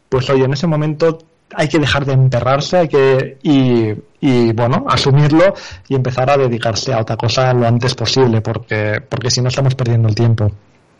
pues oye, en ese momento hay que dejar de enterrarse, hay que y, y, bueno, asumirlo y empezar a dedicarse a otra cosa lo antes posible, porque porque si no estamos perdiendo el tiempo.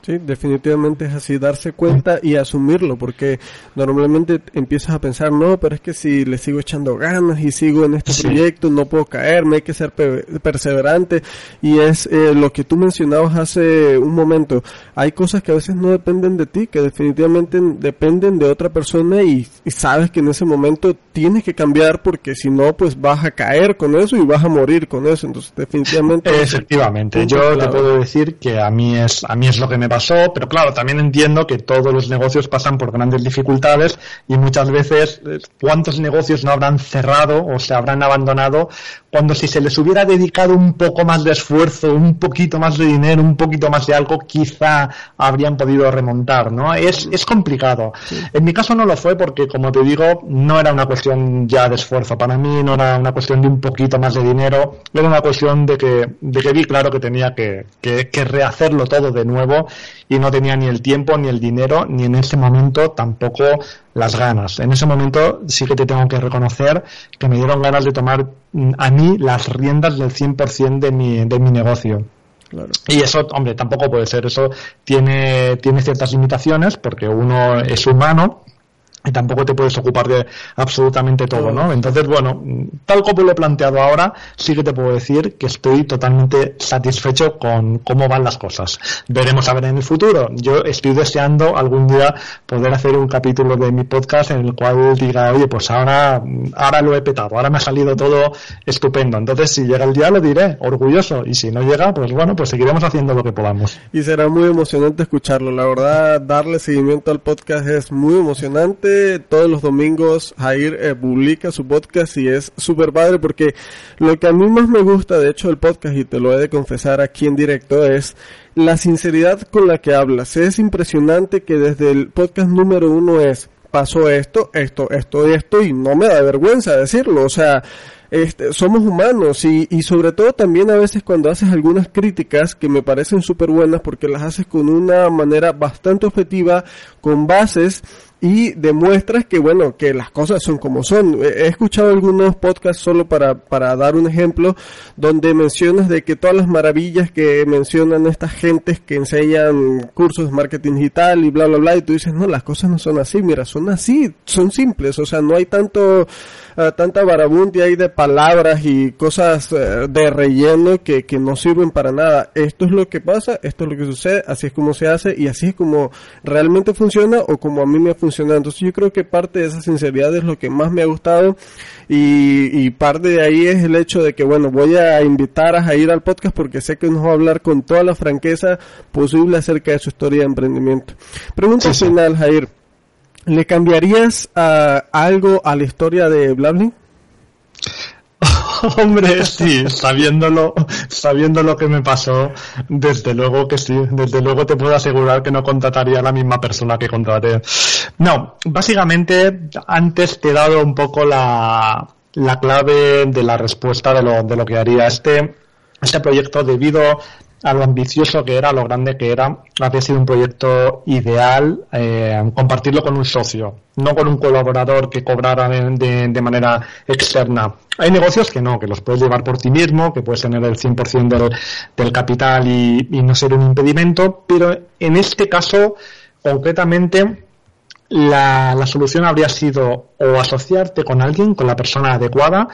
Sí, definitivamente es así, darse cuenta y asumirlo, porque normalmente empiezas a pensar, no, pero es que si le sigo echando ganas y sigo en este sí. proyecto, no puedo caerme, hay que ser perseverante, y es eh, lo que tú mencionabas hace un momento, hay cosas que a veces no dependen de ti, que definitivamente dependen de otra persona y, y sabes que en ese momento tienes que cambiar porque si no, pues vas a caer con eso y vas a morir con eso, entonces definitivamente... Efectivamente, yo claro. te puedo decir que a mí es, a mí es lo que me pasó, pero claro, también entiendo que todos los negocios pasan por grandes dificultades y muchas veces cuántos negocios no habrán cerrado o se habrán abandonado cuando si se les hubiera dedicado un poco más de esfuerzo, un poquito más de dinero, un poquito más de algo, quizá habrían podido remontar, ¿no? Es, es complicado. Sí. En mi caso no lo fue porque, como te digo, no era una cuestión ya de esfuerzo. Para mí no era una cuestión de un poquito más de dinero, era una cuestión de que, de que vi claro que tenía que, que, que rehacerlo todo de nuevo y no tenía ni el tiempo, ni el dinero, ni en ese momento tampoco las ganas. En ese momento sí que te tengo que reconocer que me dieron ganas de tomar mm, a mí las riendas del 100% de mi, de mi negocio. Claro. Y eso, hombre, tampoco puede ser. Eso tiene, tiene ciertas limitaciones porque uno es humano y tampoco te puedes ocupar de absolutamente todo, ¿no? Entonces, bueno, tal como lo he planteado ahora, sí que te puedo decir que estoy totalmente satisfecho con cómo van las cosas. Veremos a ver en el futuro. Yo estoy deseando algún día poder hacer un capítulo de mi podcast en el cual diga, oye, pues ahora, ahora lo he petado, ahora me ha salido todo estupendo. Entonces, si llega el día, lo diré, orgulloso. Y si no llega, pues bueno, pues seguiremos haciendo lo que podamos. Y será muy emocionante escucharlo. La verdad, darle seguimiento al podcast es muy emocionante todos los domingos Jair eh, publica su podcast y es súper padre porque lo que a mí más me gusta de hecho del podcast y te lo he de confesar aquí en directo es la sinceridad con la que hablas. Es impresionante que desde el podcast número uno es pasó esto, esto, esto esto y no me da vergüenza decirlo. O sea, este, somos humanos y, y, sobre todo también a veces cuando haces algunas críticas que me parecen súper buenas porque las haces con una manera bastante objetiva, con bases y demuestras que bueno, que las cosas son como son. He escuchado algunos podcasts solo para, para dar un ejemplo donde mencionas de que todas las maravillas que mencionan estas gentes que enseñan cursos de marketing digital y bla bla bla y tú dices, no, las cosas no son así, mira, son así, son simples, o sea, no hay tanto uh, tanta barabundia ahí de palabras y cosas uh, de relleno que, que no sirven para nada. Esto es lo que pasa, esto es lo que sucede, así es como se hace y así es como realmente funciona o como a mí me ha funcionado. Entonces yo creo que parte de esa sinceridad es lo que más me ha gustado y, y parte de ahí es el hecho de que, bueno, voy a invitar a Jair al podcast porque sé que nos va a hablar con toda la franqueza posible acerca de su historia de emprendimiento. Pregunta final, Jair. ¿Le cambiarías a, algo a la historia de Blablin? Hombre, sí, sabiéndolo, sabiendo lo que me pasó, desde luego que sí, desde luego te puedo asegurar que no contrataría a la misma persona que contraté. No, básicamente antes te he dado un poco la, la clave de la respuesta de lo, de lo que haría este, este proyecto debido a lo ambicioso que era, a lo grande que era, había sido un proyecto ideal eh, compartirlo con un socio, no con un colaborador que cobrara de, manera externa. Hay negocios que no, que los puedes llevar por ti mismo, que puedes tener el 100% del, del capital y, y no ser un impedimento, pero en este caso, concretamente, la, la solución habría sido o asociarte con alguien, con la persona adecuada,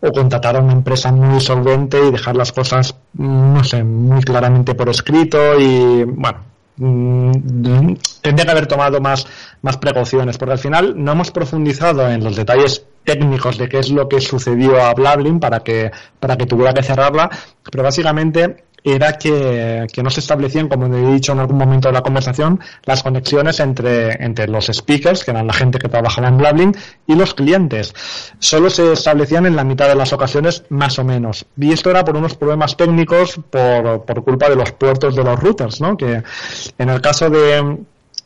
o contratar a una empresa muy solvente y dejar las cosas, mm, no sé, muy claramente por escrito y, bueno, mm, tendría que haber tomado más, más precauciones, porque al final no hemos profundizado en los detalles técnicos de qué es lo que sucedió a Blablin para que, para que tuviera que cerrarla, pero básicamente era que, no se establecían, como he dicho en algún momento de la conversación, las conexiones entre, entre los speakers, que eran la gente que trabajaba en Blabbling, y los clientes. Solo se establecían en la mitad de las ocasiones, más o menos. Y esto era por unos problemas técnicos por, por culpa de los puertos de los routers, ¿no? Que en el caso de,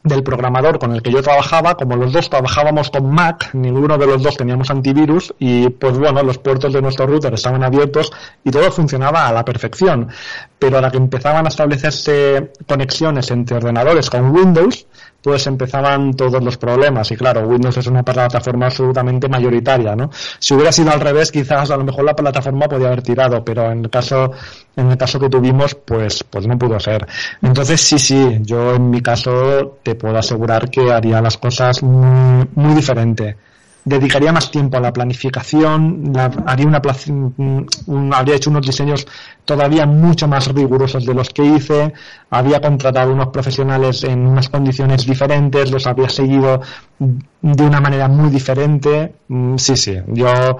del programador con el que yo trabajaba, como los dos trabajábamos con Mac, ninguno de los dos teníamos antivirus y pues bueno, los puertos de nuestro router estaban abiertos y todo funcionaba a la perfección. Pero a la que empezaban a establecerse conexiones entre ordenadores con Windows, pues empezaban todos los problemas. Y claro, Windows es una plataforma absolutamente mayoritaria, ¿no? Si hubiera sido al revés, quizás a lo mejor la plataforma podía haber tirado, pero en el caso, en el caso que tuvimos, pues, pues no pudo ser. Entonces sí, sí, yo en mi caso te puedo asegurar que haría las cosas muy, muy diferente dedicaría más tiempo a la planificación, haría una, un, habría hecho unos diseños todavía mucho más rigurosos de los que hice, había contratado unos profesionales en unas condiciones diferentes, los había seguido de una manera muy diferente. Mm, sí, sí, yo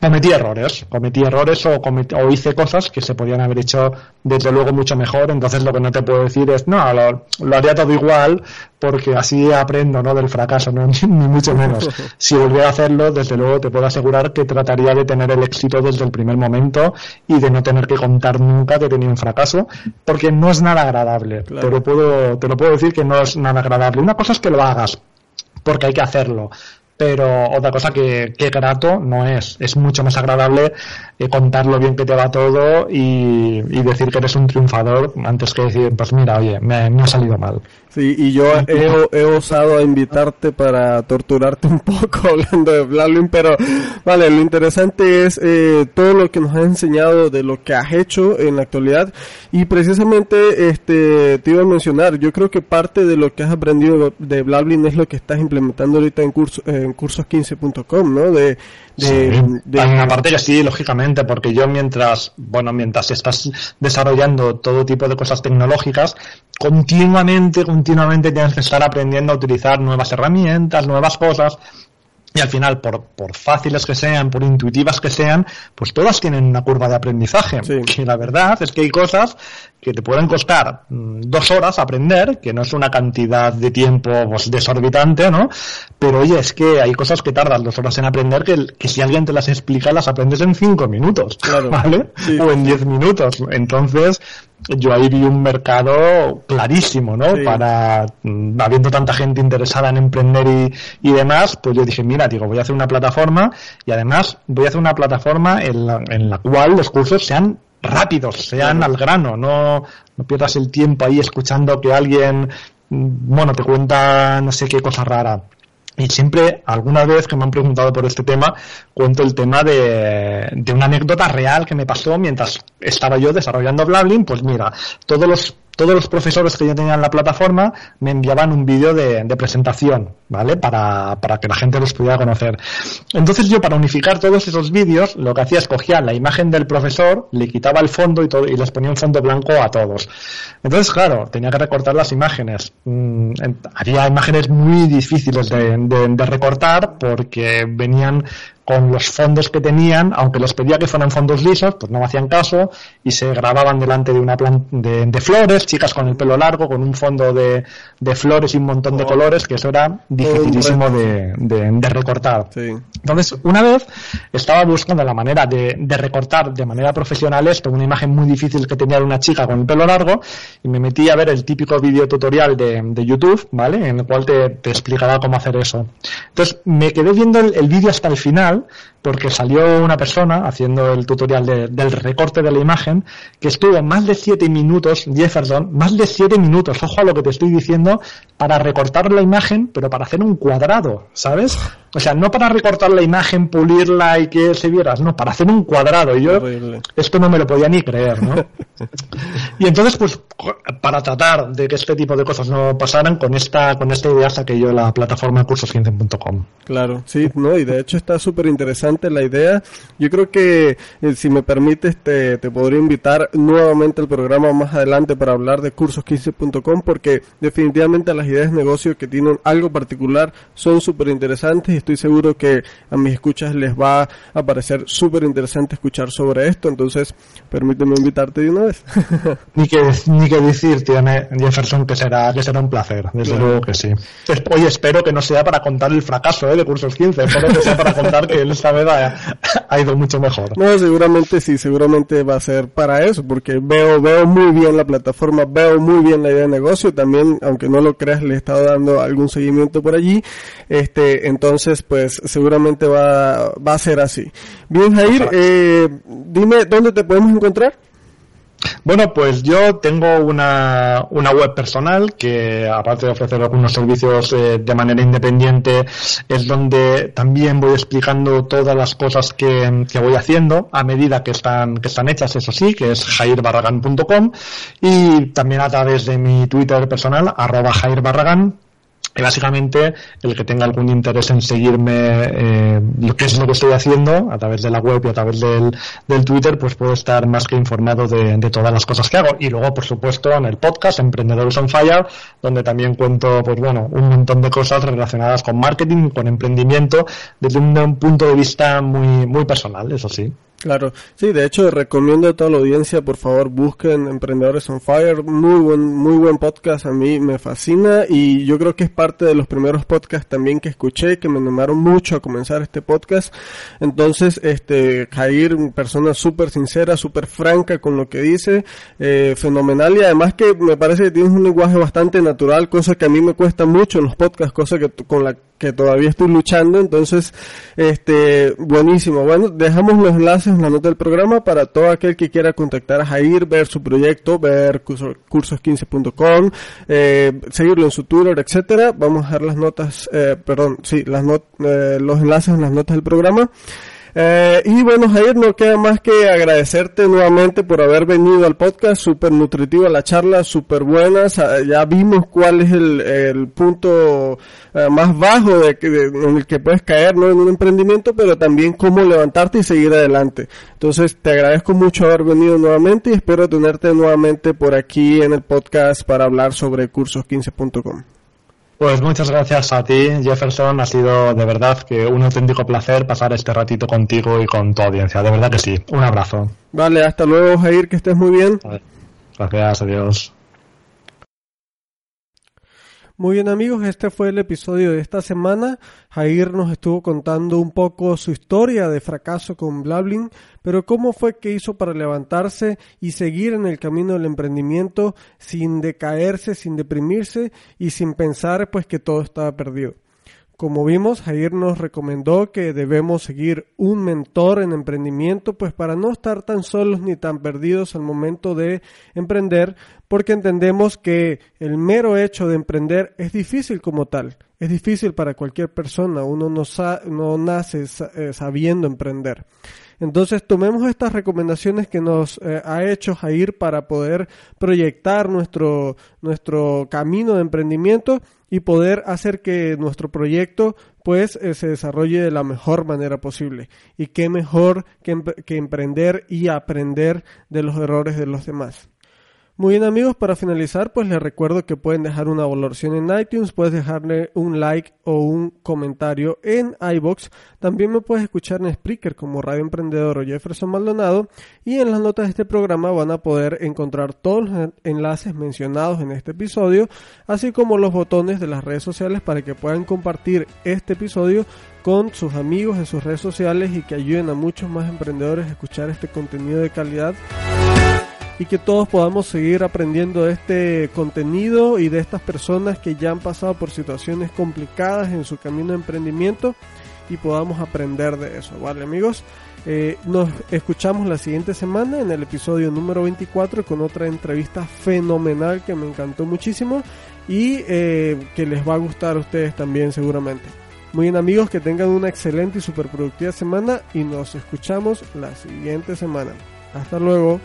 cometí errores, cometí errores o, o hice cosas que se podían haber hecho desde luego mucho mejor, entonces lo que no te puedo decir es, no, lo, haría todo igual porque así aprendo, ¿no? Del fracaso, ¿no? Ni mucho menos. Si volviera a hacerlo, desde luego te puedo asegurar que trataría de tener el éxito desde el primer momento y de no tener que contar nunca que he tenido un fracaso, porque no es nada agradable, te, lo puedo, te lo puedo decir que no es nada agradable. Una cosa es que lo hagas, porque hay que hacerlo pero otra cosa que, que grato no es. Es mucho más agradable eh, contar lo bien que te va todo y, y, decir que eres un triunfador antes que decir, pues mira, oye, me, me ha salido mal. Sí, y yo he, he, osado a invitarte para torturarte un poco hablando de Blalwin, pero vale, lo interesante es eh, todo lo que nos has enseñado de lo que has hecho en la actualidad y precisamente este te iba a mencionar, yo creo que parte de lo que has aprendido de Blalwin es lo que estás implementando ahorita en curso en cursos15.com, ¿no? De, de, de... Hay una parte que sí, lógicamente, porque yo mientras, bueno, mientras estás desarrollando todo tipo de cosas tecnológicas, continuamente, continuamente tienes que estar aprendiendo a utilizar nuevas herramientas, nuevas cosas, y al final, por, por fáciles que sean, por intuitivas que sean, pues todas tienen una curva de aprendizaje. Y la verdad es que hay cosas que te pueden costar mm, dos horas aprender, que no es una cantidad de tiempo pues, desorbitante, ¿no? Pero oye, es que hay cosas que tardan dos horas en aprender que, que si alguien te las explica, las aprendes en cinco minutos, ¿vale? O en diez minutos. Entonces, yo ahí vi un mercado clarísimo, ¿no? Para, mm, habiendo tanta gente interesada en emprender y, y, demás, pues yo dije, mira, digo, voy a hacer una plataforma y además voy a hacer una plataforma en la, en la cual los cursos sean rápidos, sean al grano, no, no pierdas el tiempo ahí escuchando que alguien, mm, bueno, te cuenta no sé qué cosa rara. Y siempre, alguna vez que me han preguntado por este tema, cuento el tema de, de una anécdota real que me pasó mientras estaba yo desarrollando Blablin. Pues mira, todos los todos los profesores que yo tenía en la plataforma me enviaban un vídeo de, presentación, ¿vale? Para, para, que la gente los pudiera conocer. Entonces yo para unificar todos esos vídeos lo que hacía es cogía la imagen del profesor, le quitaba el fondo y, todo, y les ponía un fondo blanco a todos. Entonces, claro, tenía que recortar las imágenes. Mm, había imágenes muy difíciles de, de recortar porque venían con los fondos que tenían, aunque les pedía que fueran fondos lisos, pues no me hacían caso y se grababan delante de una planta de, flores, chicas con el pelo largo, con un fondo de, flores y un montón de oh. colores, que eso era dificilísimo de, de, recortar. Entonces, una vez estaba buscando la manera de, recortar de manera profesional esto, una imagen muy difícil que tenía de una chica con el pelo largo, y me metí a ver el típico vídeo tutorial de, YouTube, ¿vale? En el cual te, te explicaba cómo hacer eso. Entonces, me quedé viendo el vídeo hasta el final final porque salió una persona haciendo el tutorial del recorte de la imagen que estuvo más de 7 minutos, Jefferson, más de 7 minutos, ojo a lo que te estoy diciendo, para recortar la imagen, pero para hacer un cuadrado, ¿sabes? O sea, no para recortar la imagen, pulirla y que se viera, no, para hacer un cuadrado. Y yo esto no me lo podía ni creer, ¿no? y entonces, pues, para tratar de que este tipo de cosas no pasaran, con esta, con esta idea saqué yo la plataforma cursos15.com. Claro, sí, no, y de hecho está súper interesante la idea. Yo creo que, eh, si me permites, te, te podría invitar nuevamente al programa más adelante para hablar de cursos15.com porque definitivamente las ideas de negocio que tienen algo particular son súper interesantes estoy seguro que a mis escuchas les va a parecer súper interesante escuchar sobre esto, entonces permíteme invitarte de una vez. ni, que, ni que decir, tiene Jefferson, que será, que será un placer, desde luego que sí. Hoy espero que no sea para contar el fracaso ¿eh? de Cursos 15, espero que sea para contar que esta ha, ido mucho mejor. No, seguramente sí, seguramente va a ser para eso, porque veo, veo muy bien la plataforma, veo muy bien la idea de negocio, también, aunque no lo creas, le he estado dando algún seguimiento por allí, este, entonces pues seguramente va, va a ser así. Bien, Jair, eh, dime dónde te podemos encontrar. Bueno, pues yo tengo una, una web personal que, aparte de ofrecer algunos servicios eh, de manera independiente, es donde también voy explicando todas las cosas que, que, voy haciendo a medida que están, que están hechas, eso sí, que es jairbarragan.com y también a través de mi Twitter personal, arroba jairbarragan y básicamente, el que tenga algún interés en seguirme, eh, lo que es lo que estoy haciendo, a través de la web y a través del, del Twitter, pues puedo estar más que informado de, de, todas las cosas que hago. Y luego, por supuesto, en el podcast, Emprendedores on Fire, donde también cuento, pues bueno, un montón de cosas relacionadas con marketing, con emprendimiento, desde un punto de vista muy, muy personal, eso sí. Claro, sí, de hecho recomiendo a toda la audiencia, por favor, busquen Emprendedores on Fire, muy buen, muy buen podcast, a mí me fascina y yo creo que es parte de los primeros podcasts también que escuché, que me animaron mucho a comenzar este podcast. Entonces, este, Jair, persona súper sincera, súper franca con lo que dice, eh, fenomenal y además que me parece que tienes un lenguaje bastante natural, cosa que a mí me cuesta mucho en los podcasts, cosa que con la que todavía estoy luchando, entonces, este, buenísimo. Bueno, dejamos los enlaces en la nota del programa para todo aquel que quiera contactar a Jair, ver su proyecto, ver cursos15.com, eh, seguirlo en su Twitter, etcétera. Vamos a dejar las notas, eh, perdón, sí, las not eh, los enlaces en las notas del programa. Eh, y bueno, Jair, no queda más que agradecerte nuevamente por haber venido al podcast, súper nutritiva la charla, súper buena, ya vimos cuál es el, el punto eh, más bajo de, en el que puedes caer ¿no? en un emprendimiento, pero también cómo levantarte y seguir adelante. Entonces, te agradezco mucho haber venido nuevamente y espero tenerte nuevamente por aquí en el podcast para hablar sobre cursos15.com. Pues muchas gracias a ti, Jefferson. Ha sido de verdad que un auténtico placer pasar este ratito contigo y con tu audiencia. De verdad que sí. Un abrazo. Vale, hasta luego, Jair, que estés muy bien. Gracias, adiós. Muy bien amigos, este fue el episodio de esta semana. Jair nos estuvo contando un poco su historia de fracaso con Blablin, pero cómo fue que hizo para levantarse y seguir en el camino del emprendimiento sin decaerse, sin deprimirse y sin pensar pues que todo estaba perdido. Como vimos, Jair nos recomendó que debemos seguir un mentor en emprendimiento, pues para no estar tan solos ni tan perdidos al momento de emprender, porque entendemos que el mero hecho de emprender es difícil como tal, es difícil para cualquier persona, uno no, no nace eh, sabiendo emprender. Entonces tomemos estas recomendaciones que nos eh, ha hecho Jair para poder proyectar nuestro, nuestro camino de emprendimiento y poder hacer que nuestro proyecto pues eh, se desarrolle de la mejor manera posible. Y qué mejor que emprender y aprender de los errores de los demás. Muy bien amigos, para finalizar pues les recuerdo que pueden dejar una valoración en iTunes, puedes dejarle un like o un comentario en iBox, también me puedes escuchar en Spreaker como Radio Emprendedor o Jefferson Maldonado. Y en las notas de este programa van a poder encontrar todos los enlaces mencionados en este episodio, así como los botones de las redes sociales para que puedan compartir este episodio con sus amigos en sus redes sociales y que ayuden a muchos más emprendedores a escuchar este contenido de calidad y que todos podamos seguir aprendiendo de este contenido y de estas personas que ya han pasado por situaciones complicadas en su camino de emprendimiento y podamos aprender de eso, ¿vale amigos? Eh, nos escuchamos la siguiente semana en el episodio número 24 con otra entrevista fenomenal que me encantó muchísimo y eh, que les va a gustar a ustedes también seguramente. Muy bien amigos, que tengan una excelente y super productiva semana y nos escuchamos la siguiente semana. Hasta luego.